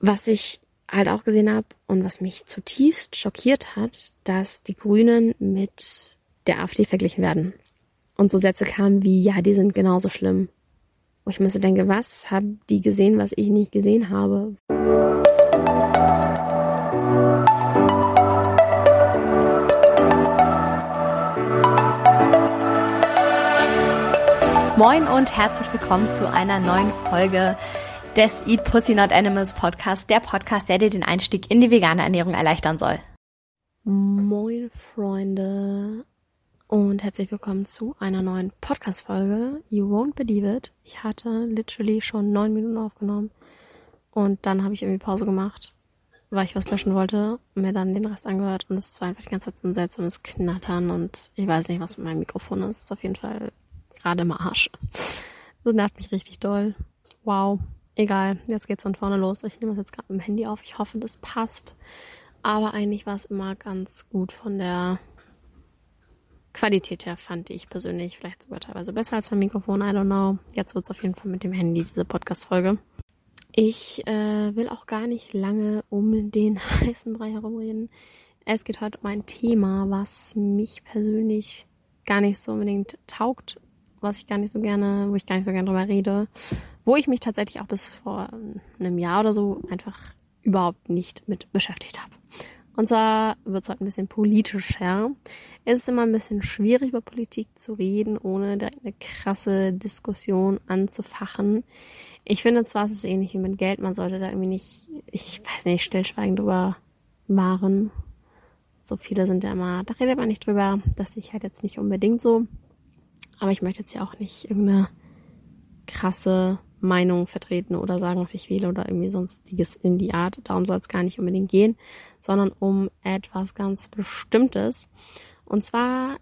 Was ich halt auch gesehen habe und was mich zutiefst schockiert hat, dass die Grünen mit der AfD verglichen werden. Und so Sätze kamen wie, ja, die sind genauso schlimm. Wo ich mir so denke, was haben die gesehen, was ich nicht gesehen habe? Moin und herzlich willkommen zu einer neuen Folge des Eat Pussy Not Animals Podcast, der Podcast, der dir den Einstieg in die vegane Ernährung erleichtern soll. Moin Freunde und herzlich willkommen zu einer neuen Podcast-Folge. You won't believe it. Ich hatte literally schon neun Minuten aufgenommen und dann habe ich irgendwie Pause gemacht, weil ich was löschen wollte, mir dann den Rest angehört und es war einfach die ganze Zeit so ein seltsames Knattern und ich weiß nicht, was mit meinem Mikrofon ist. Ist auf jeden Fall gerade im Arsch. Das nervt mich richtig doll. Wow. Egal, jetzt geht's von vorne los. Ich nehme das jetzt gerade mit dem Handy auf. Ich hoffe, das passt. Aber eigentlich war es immer ganz gut von der Qualität her, fand ich persönlich vielleicht sogar teilweise besser als mein Mikrofon. I don't know. Jetzt wird's auf jeden Fall mit dem Handy, diese Podcast-Folge. Ich äh, will auch gar nicht lange um den heißen Brei herumreden. Es geht heute um ein Thema, was mich persönlich gar nicht so unbedingt taugt, was ich gar nicht so gerne, wo ich gar nicht so gerne drüber rede, wo ich mich tatsächlich auch bis vor einem Jahr oder so einfach überhaupt nicht mit beschäftigt habe. Und zwar wird es heute ein bisschen politischer. Es ist immer ein bisschen schwierig, über Politik zu reden, ohne direkt eine krasse Diskussion anzufachen. Ich finde zwar, es ist ähnlich wie mit Geld, man sollte da irgendwie nicht, ich weiß nicht, stillschweigend drüber wahren. So viele sind ja immer, da redet man nicht drüber. Das sehe ich halt jetzt nicht unbedingt so. Aber ich möchte jetzt ja auch nicht irgendeine krasse Meinung vertreten oder sagen, was ich wähle oder irgendwie sonstiges in die Art. Darum soll es gar nicht unbedingt gehen, sondern um etwas ganz Bestimmtes. Und zwar,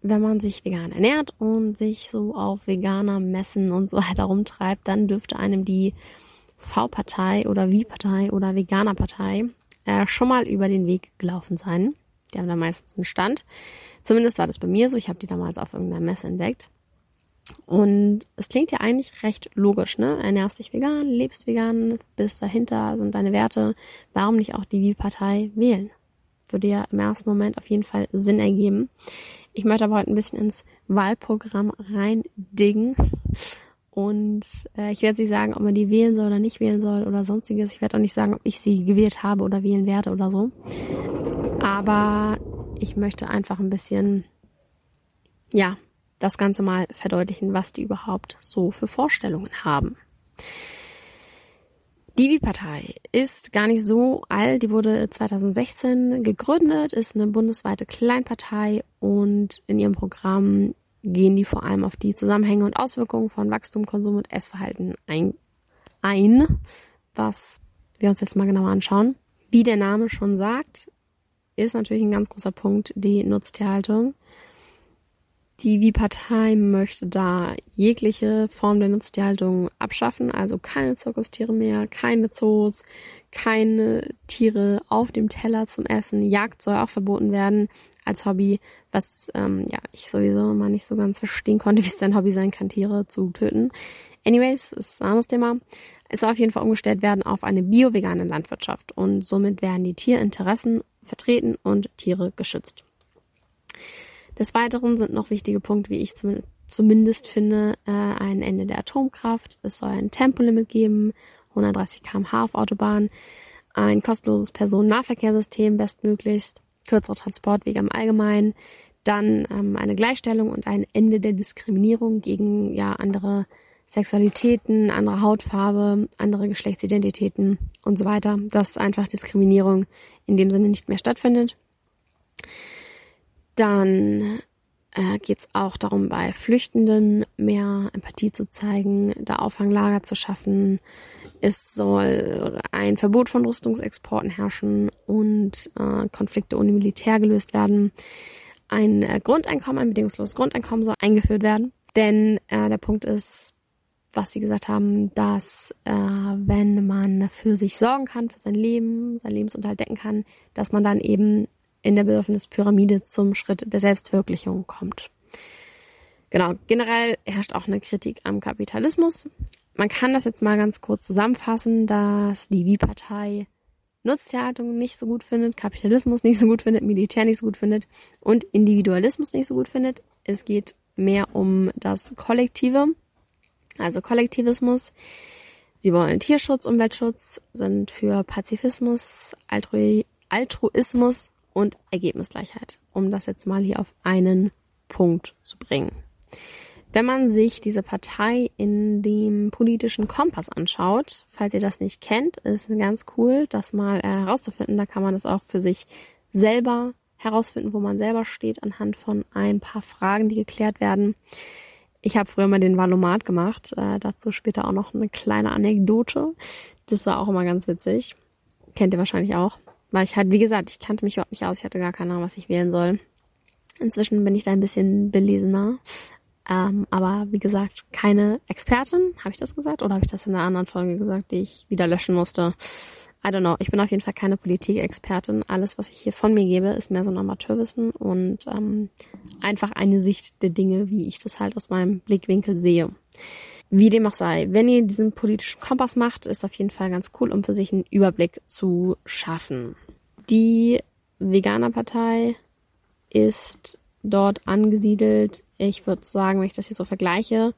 wenn man sich vegan ernährt und sich so auf veganer Messen und so weiter rumtreibt, dann dürfte einem die V-Partei oder Wie-Partei oder Veganer-Partei äh, schon mal über den Weg gelaufen sein. Die haben da meistens einen Stand. Zumindest war das bei mir so. Ich habe die damals auf irgendeiner Messe entdeckt. Und es klingt ja eigentlich recht logisch, ne? Ernährst dich vegan, lebst vegan, bis dahinter sind deine Werte. Warum nicht auch die Wie-Partei wählen? Würde ja im ersten Moment auf jeden Fall Sinn ergeben. Ich möchte aber heute ein bisschen ins Wahlprogramm reindingen. Und äh, ich werde nicht sagen, ob man die wählen soll oder nicht wählen soll oder sonstiges. Ich werde auch nicht sagen, ob ich sie gewählt habe oder wählen werde oder so. Aber ich möchte einfach ein bisschen, ja, das Ganze mal verdeutlichen, was die überhaupt so für Vorstellungen haben. Die Wie-Partei ist gar nicht so alt. Die wurde 2016 gegründet, ist eine bundesweite Kleinpartei und in ihrem Programm gehen die vor allem auf die Zusammenhänge und Auswirkungen von Wachstum, Konsum und Essverhalten ein, ein was wir uns jetzt mal genauer anschauen. Wie der Name schon sagt, ist natürlich ein ganz großer Punkt die Nutztierhaltung. Die Wie-Partei möchte da jegliche Form der Nutztierhaltung abschaffen, also keine Zirkustiere mehr, keine Zoos, keine Tiere auf dem Teller zum Essen. Jagd soll auch verboten werden als Hobby, was ähm, ja ich sowieso mal nicht so ganz verstehen konnte, wie es dein Hobby sein kann, Tiere zu töten. Anyways, ist ein anderes Thema. Es soll auf jeden Fall umgestellt werden auf eine bio-vegane Landwirtschaft und somit werden die Tierinteressen vertreten und Tiere geschützt. Des Weiteren sind noch wichtige Punkte, wie ich zumindest finde, äh, ein Ende der Atomkraft. Es soll ein Tempolimit geben, 130 km/h auf Autobahn, ein kostenloses Personennahverkehrssystem bestmöglichst, kürzere Transportwege im Allgemeinen, dann ähm, eine Gleichstellung und ein Ende der Diskriminierung gegen ja andere Sexualitäten, andere Hautfarbe, andere Geschlechtsidentitäten und so weiter, dass einfach Diskriminierung in dem Sinne nicht mehr stattfindet. Dann äh, geht es auch darum, bei Flüchtenden mehr Empathie zu zeigen, da Auffanglager zu schaffen. Es soll ein Verbot von Rüstungsexporten herrschen und äh, Konflikte ohne Militär gelöst werden. Ein äh, Grundeinkommen, ein bedingungsloses Grundeinkommen soll eingeführt werden. Denn äh, der Punkt ist, was sie gesagt haben, dass äh, wenn man für sich sorgen kann, für sein Leben, sein Lebensunterhalt decken kann, dass man dann eben in der Bedürfnispyramide zum Schritt der Selbstverwirklichung kommt. Genau, generell herrscht auch eine Kritik am Kapitalismus. man kann das jetzt mal ganz kurz zusammenfassen, dass die Wie-Partei Nutztierhaltung nicht so gut findet, Kapitalismus nicht so gut findet, Militär nicht so gut findet und Individualismus nicht so gut findet. Es geht mehr um das Kollektive, also Kollektivismus. Sie wollen Tierschutz, Umweltschutz, sind für Pazifismus, Altru Altruismus und Ergebnisgleichheit, um das jetzt mal hier auf einen Punkt zu bringen. Wenn man sich diese Partei in dem politischen Kompass anschaut, falls ihr das nicht kennt, ist ganz cool, das mal herauszufinden. Da kann man es auch für sich selber herausfinden, wo man selber steht, anhand von ein paar Fragen, die geklärt werden. Ich habe früher mal den Valomat gemacht, äh, dazu später auch noch eine kleine Anekdote. Das war auch immer ganz witzig. Kennt ihr wahrscheinlich auch. Weil ich halt, wie gesagt, ich kannte mich überhaupt nicht aus, ich hatte gar keine Ahnung, was ich wählen soll. Inzwischen bin ich da ein bisschen belesener. Ähm, aber wie gesagt, keine Expertin. Habe ich das gesagt? Oder habe ich das in einer anderen Folge gesagt, die ich wieder löschen musste? I don't know. Ich bin auf jeden Fall keine Politikexpertin. Alles, was ich hier von mir gebe, ist mehr so ein Amateurwissen und ähm, einfach eine Sicht der Dinge, wie ich das halt aus meinem Blickwinkel sehe. Wie dem auch sei, wenn ihr diesen politischen Kompass macht, ist auf jeden Fall ganz cool, um für sich einen Überblick zu schaffen. Die Veganerpartei ist dort angesiedelt, ich würde sagen, wenn ich das hier so vergleiche,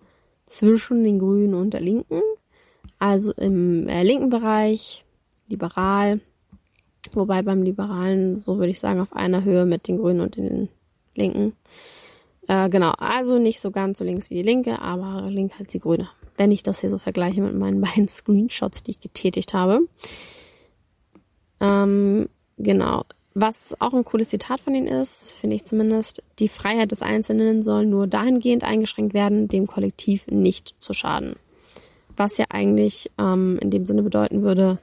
zwischen den Grünen und der Linken. Also im äh, linken Bereich liberal, wobei beim Liberalen, so würde ich sagen, auf einer Höhe mit den Grünen und den Linken. Äh, genau, also nicht so ganz so links wie die Linke, aber link als die Grüne. Wenn ich das hier so vergleiche mit meinen beiden Screenshots, die ich getätigt habe. Ähm, genau. Was auch ein cooles Zitat von ihnen ist, finde ich zumindest, die Freiheit des Einzelnen soll nur dahingehend eingeschränkt werden, dem Kollektiv nicht zu schaden. Was ja eigentlich ähm, in dem Sinne bedeuten würde,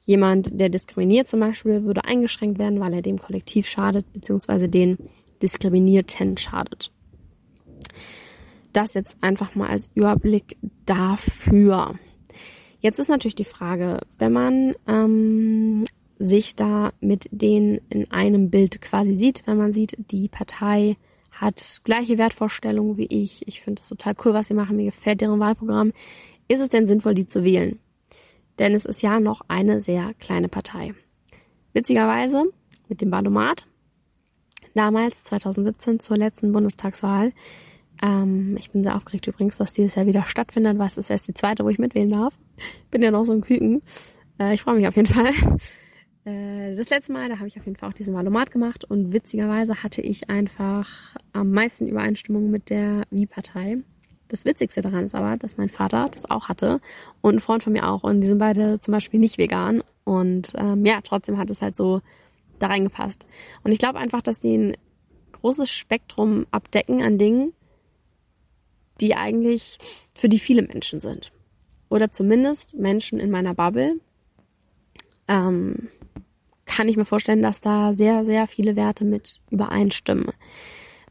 Jemand, der diskriminiert zum Beispiel, würde eingeschränkt werden, weil er dem Kollektiv schadet, beziehungsweise den Diskriminierten schadet. Das jetzt einfach mal als Überblick dafür. Jetzt ist natürlich die Frage, wenn man ähm, sich da mit denen in einem Bild quasi sieht, wenn man sieht, die Partei hat gleiche Wertvorstellungen wie ich, ich finde das total cool, was sie machen, mir gefällt deren Wahlprogramm, ist es denn sinnvoll, die zu wählen? Denn es ist ja noch eine sehr kleine Partei. Witzigerweise mit dem Badomat, damals 2017 zur letzten Bundestagswahl, ähm, ich bin sehr aufgeregt übrigens, dass dieses Jahr wieder stattfindet, weil es ist erst die zweite, wo ich mitwählen darf. Bin ja noch so ein Küken. Äh, ich freue mich auf jeden Fall. Äh, das letzte Mal, da habe ich auf jeden Fall auch diesen Valomat gemacht und witzigerweise hatte ich einfach am meisten Übereinstimmung mit der Wie-Partei. Das Witzigste daran ist aber, dass mein Vater das auch hatte und ein Freund von mir auch. Und die sind beide zum Beispiel nicht vegan. Und ähm, ja, trotzdem hat es halt so da reingepasst. Und ich glaube einfach, dass die ein großes Spektrum abdecken an Dingen, die eigentlich für die viele Menschen sind. Oder zumindest Menschen in meiner Bubble. Ähm, kann ich mir vorstellen, dass da sehr, sehr viele Werte mit übereinstimmen.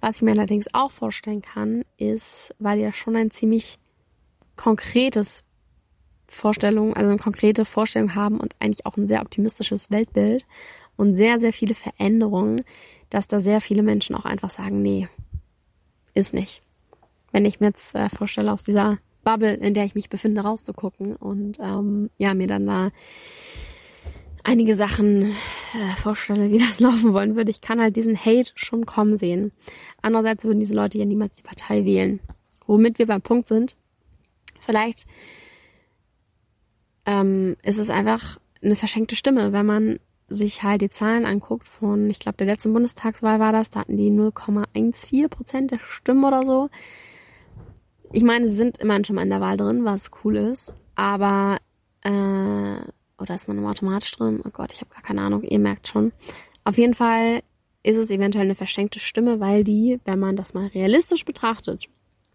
Was ich mir allerdings auch vorstellen kann, ist, weil ja schon ein ziemlich konkretes Vorstellung, also eine konkrete Vorstellung haben und eigentlich auch ein sehr optimistisches Weltbild und sehr, sehr viele Veränderungen, dass da sehr viele Menschen auch einfach sagen, nee, ist nicht. Wenn ich mir jetzt äh, vorstelle, aus dieser Bubble, in der ich mich befinde, rauszugucken und ähm, ja, mir dann da einige Sachen äh, vorstelle, wie das laufen wollen würde. Ich kann halt diesen Hate schon kommen sehen. Andererseits würden diese Leute ja niemals die Partei wählen. Womit wir beim Punkt sind, vielleicht ähm, ist es einfach eine verschenkte Stimme, wenn man sich halt die Zahlen anguckt von, ich glaube, der letzten Bundestagswahl war das, da hatten die 0,14 Prozent der Stimmen oder so. Ich meine, sie sind immerhin schon mal in der Wahl drin, was cool ist, aber äh, oder ist man im automatisch drin? Oh Gott, ich habe gar keine Ahnung, ihr merkt schon. Auf jeden Fall ist es eventuell eine verschenkte Stimme, weil die, wenn man das mal realistisch betrachtet,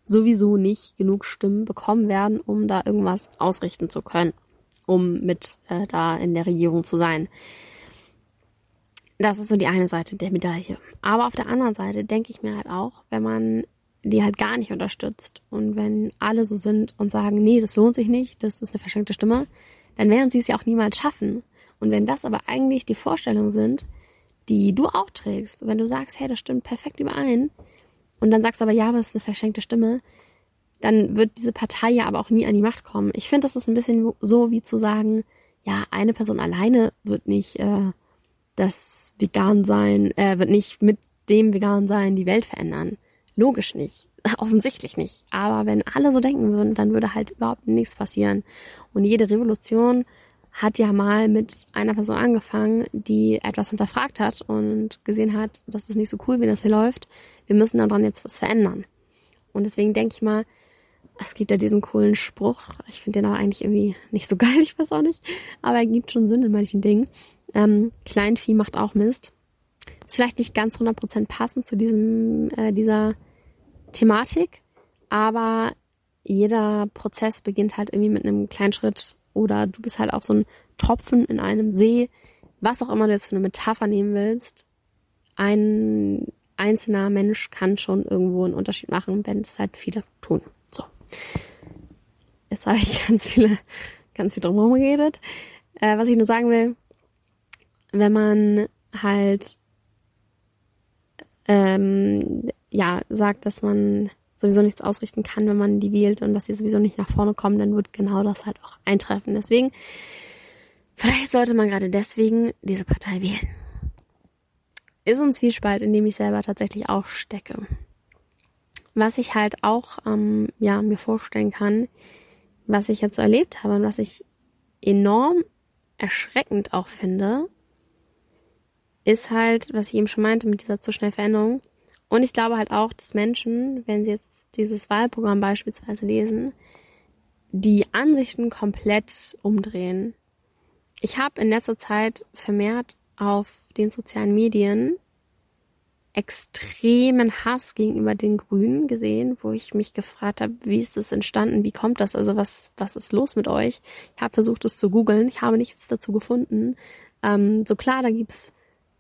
sowieso nicht genug Stimmen bekommen werden, um da irgendwas ausrichten zu können, um mit äh, da in der Regierung zu sein. Das ist so die eine Seite der Medaille. Aber auf der anderen Seite denke ich mir halt auch, wenn man die halt gar nicht unterstützt und wenn alle so sind und sagen, nee, das lohnt sich nicht, das ist eine verschenkte Stimme, dann werden sie es ja auch niemals schaffen. Und wenn das aber eigentlich die Vorstellungen sind, die du auch trägst, wenn du sagst, hey, das stimmt perfekt überein, und dann sagst du aber, ja, aber es ist eine verschenkte Stimme, dann wird diese Partei ja aber auch nie an die Macht kommen. Ich finde, das ist ein bisschen so wie zu sagen, ja, eine Person alleine wird nicht äh, das Vegan-Sein, äh, wird nicht mit dem Vegan-Sein die Welt verändern. Logisch nicht. Offensichtlich nicht. Aber wenn alle so denken würden, dann würde halt überhaupt nichts passieren. Und jede Revolution hat ja mal mit einer Person angefangen, die etwas hinterfragt hat und gesehen hat, das ist nicht so cool, wie das hier läuft. Wir müssen daran jetzt was verändern. Und deswegen denke ich mal, es gibt ja diesen coolen Spruch. Ich finde den aber eigentlich irgendwie nicht so geil, ich weiß auch nicht. Aber er gibt schon Sinn in manchen Dingen. Ähm, Kleinvieh macht auch Mist. Ist vielleicht nicht ganz 100% passend zu diesem, äh, dieser Thematik, aber jeder Prozess beginnt halt irgendwie mit einem kleinen Schritt oder du bist halt auch so ein Tropfen in einem See, was auch immer du jetzt für eine Metapher nehmen willst. Ein einzelner Mensch kann schon irgendwo einen Unterschied machen, wenn es halt viele tun. So. Jetzt habe ich ganz viele, ganz viel drumherum geredet. Äh, was ich nur sagen will, wenn man halt ähm, ja sagt, dass man sowieso nichts ausrichten kann, wenn man die wählt und dass sie sowieso nicht nach vorne kommen, dann wird genau das halt auch eintreffen. Deswegen, vielleicht sollte man gerade deswegen diese Partei wählen. Ist ein Zwiespalt, in dem ich selber tatsächlich auch stecke. Was ich halt auch ähm, ja, mir vorstellen kann, was ich jetzt so erlebt habe und was ich enorm erschreckend auch finde, ist halt, was ich eben schon meinte mit dieser zu schnell Veränderung, und ich glaube halt auch, dass Menschen, wenn sie jetzt dieses Wahlprogramm beispielsweise lesen, die Ansichten komplett umdrehen. Ich habe in letzter Zeit vermehrt auf den sozialen Medien extremen Hass gegenüber den Grünen gesehen, wo ich mich gefragt habe, wie ist das entstanden, wie kommt das, also was, was ist los mit euch? Ich habe versucht, es zu googeln, ich habe nichts dazu gefunden. Ähm, so klar, da gibt's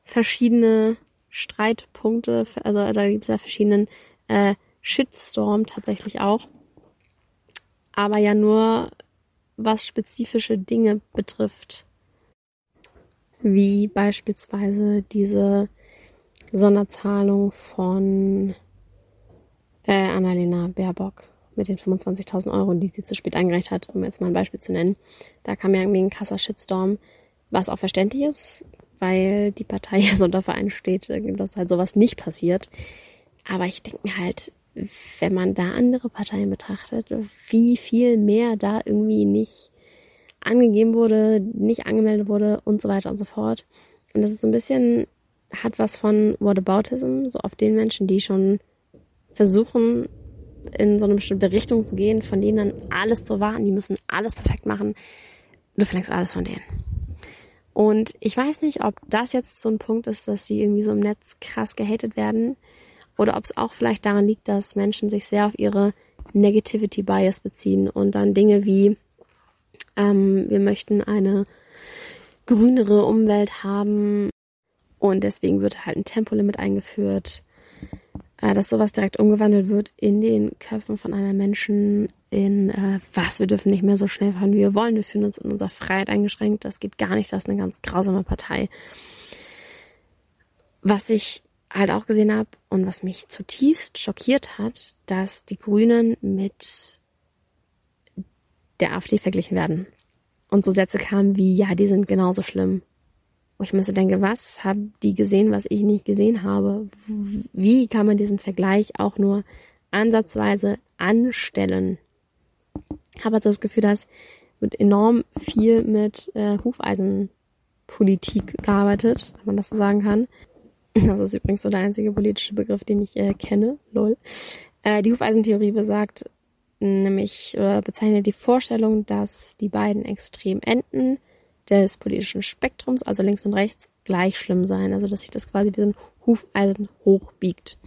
verschiedene Streitpunkte, also da gibt es ja verschiedenen äh, Shitstorm tatsächlich auch. Aber ja nur, was spezifische Dinge betrifft. Wie beispielsweise diese Sonderzahlung von äh, Annalena Baerbock mit den 25.000 Euro, die sie zu spät eingereicht hat, um jetzt mal ein Beispiel zu nennen. Da kam ja irgendwie ein krasser Shitstorm, was auch verständlich ist weil die Partei ja so unter Verein steht, dass halt sowas nicht passiert. Aber ich denke mir halt, wenn man da andere Parteien betrachtet, wie viel mehr da irgendwie nicht angegeben wurde, nicht angemeldet wurde und so weiter und so fort. Und das ist so ein bisschen, hat was von Whataboutism, so auf den Menschen, die schon versuchen, in so eine bestimmte Richtung zu gehen, von denen dann alles zu warten, die müssen alles perfekt machen. Du verlängst alles von denen. Und ich weiß nicht, ob das jetzt so ein Punkt ist, dass die irgendwie so im Netz krass gehatet werden oder ob es auch vielleicht daran liegt, dass Menschen sich sehr auf ihre Negativity Bias beziehen und dann Dinge wie ähm, wir möchten eine grünere Umwelt haben und deswegen wird halt ein Tempolimit eingeführt dass sowas direkt umgewandelt wird in den Köpfen von einer Menschen in äh, was, wir dürfen nicht mehr so schnell fahren, wie wir wollen, wir fühlen uns in unserer Freiheit eingeschränkt, das geht gar nicht, das ist eine ganz grausame Partei. Was ich halt auch gesehen habe und was mich zutiefst schockiert hat, dass die Grünen mit der AfD verglichen werden. Und so Sätze kamen wie, ja, die sind genauso schlimm. Wo ich mir so denke, was haben die gesehen, was ich nicht gesehen habe? Wie kann man diesen Vergleich auch nur ansatzweise anstellen? Ich habe also das Gefühl, dass wird enorm viel mit äh, Hufeisenpolitik gearbeitet, wenn man das so sagen kann. Das ist übrigens so der einzige politische Begriff, den ich äh, kenne. Lol. Äh, die Hufeisentheorie besagt nämlich oder bezeichnet die Vorstellung, dass die beiden Extremenden des politischen Spektrums, also links und rechts, gleich schlimm sein. Also dass sich das quasi diesen Hufeisen hochbiegt.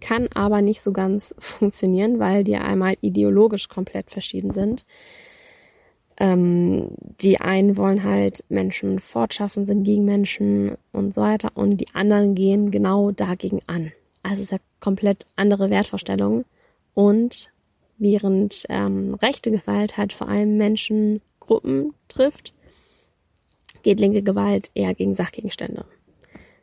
Kann aber nicht so ganz funktionieren, weil die einmal ideologisch komplett verschieden sind. Ähm, die einen wollen halt Menschen fortschaffen, sind gegen Menschen und so weiter. Und die anderen gehen genau dagegen an. Also es ist ja komplett andere Wertvorstellungen. Und während ähm, rechte Gewalt halt vor allem Menschengruppen trifft, geht linke Gewalt eher gegen Sachgegenstände.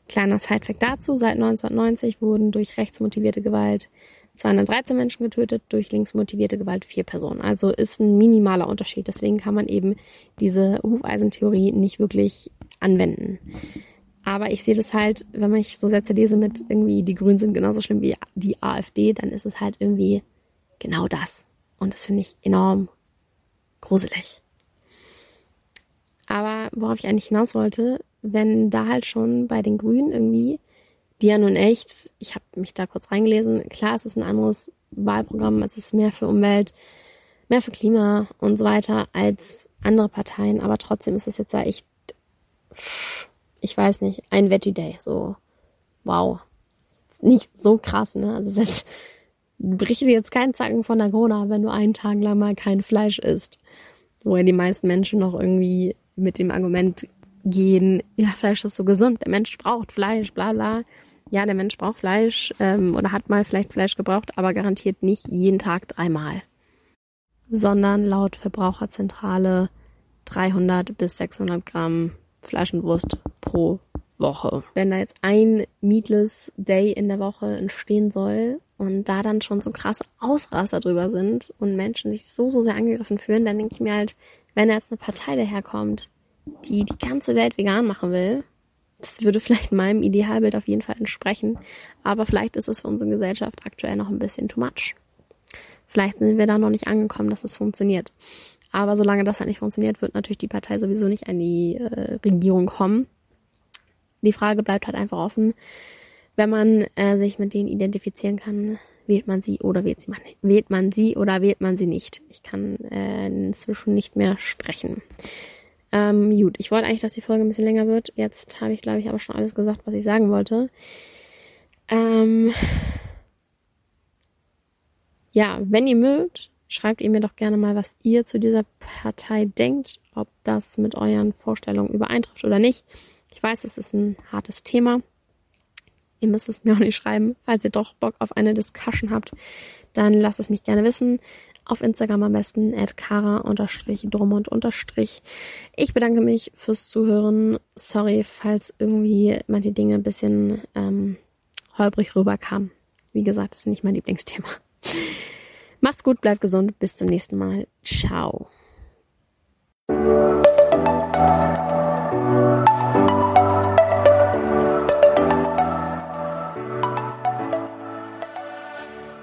Kleiner Sidefact dazu, seit 1990 wurden durch rechtsmotivierte Gewalt 213 Menschen getötet, durch linksmotivierte Gewalt vier Personen. Also ist ein minimaler Unterschied. Deswegen kann man eben diese Hufeisentheorie nicht wirklich anwenden. Aber ich sehe das halt, wenn ich so Sätze lese mit irgendwie, die Grünen sind genauso schlimm wie die AfD, dann ist es halt irgendwie genau das. Und das finde ich enorm gruselig. Aber worauf ich eigentlich hinaus wollte, wenn da halt schon bei den Grünen irgendwie, die ja nun echt, ich habe mich da kurz reingelesen, klar, es ist ein anderes Wahlprogramm, es ist mehr für Umwelt, mehr für Klima und so weiter als andere Parteien, aber trotzdem ist es jetzt ja echt, ich weiß nicht, ein Veggie Day, so, wow. Nicht so krass, ne? Also es bricht dir jetzt keinen Zacken von der Corona, wenn du einen Tag lang mal kein Fleisch isst. Wo ja die meisten Menschen noch irgendwie mit dem Argument gehen, ja, Fleisch ist so gesund, der Mensch braucht Fleisch, bla bla. Ja, der Mensch braucht Fleisch ähm, oder hat mal vielleicht Fleisch gebraucht, aber garantiert nicht jeden Tag dreimal. Sondern laut Verbraucherzentrale 300 bis 600 Gramm Fleisch und Wurst pro Woche. Wenn da jetzt ein Meatless Day in der Woche entstehen soll und da dann schon so krasse Ausraster drüber sind und Menschen sich so, so sehr angegriffen fühlen, dann denke ich mir halt, wenn jetzt eine Partei daherkommt, die die ganze Welt vegan machen will, das würde vielleicht meinem Idealbild auf jeden Fall entsprechen, aber vielleicht ist es für unsere Gesellschaft aktuell noch ein bisschen too much. Vielleicht sind wir da noch nicht angekommen, dass es funktioniert. Aber solange das halt nicht funktioniert, wird natürlich die Partei sowieso nicht an die äh, Regierung kommen. Die Frage bleibt halt einfach offen. Wenn man äh, sich mit denen identifizieren kann, wählt man sie oder wählt, sie man, wählt man sie oder wählt man sie nicht. Ich kann äh, inzwischen nicht mehr sprechen. Ähm, gut, ich wollte eigentlich, dass die Folge ein bisschen länger wird. Jetzt habe ich, glaube ich, aber schon alles gesagt, was ich sagen wollte. Ähm, ja, wenn ihr mögt, schreibt ihr mir doch gerne mal, was ihr zu dieser Partei denkt, ob das mit euren Vorstellungen übereintrifft oder nicht. Ich weiß, es ist ein hartes Thema. Ihr müsst es mir auch nicht schreiben. Falls ihr doch Bock auf eine Discussion habt, dann lasst es mich gerne wissen. Auf Instagram am besten at kara-drummond- Ich bedanke mich fürs Zuhören. Sorry, falls irgendwie manche Dinge ein bisschen ähm, holprig rüberkamen. Wie gesagt, das ist nicht mein Lieblingsthema. Macht's gut, bleibt gesund. Bis zum nächsten Mal. Ciao.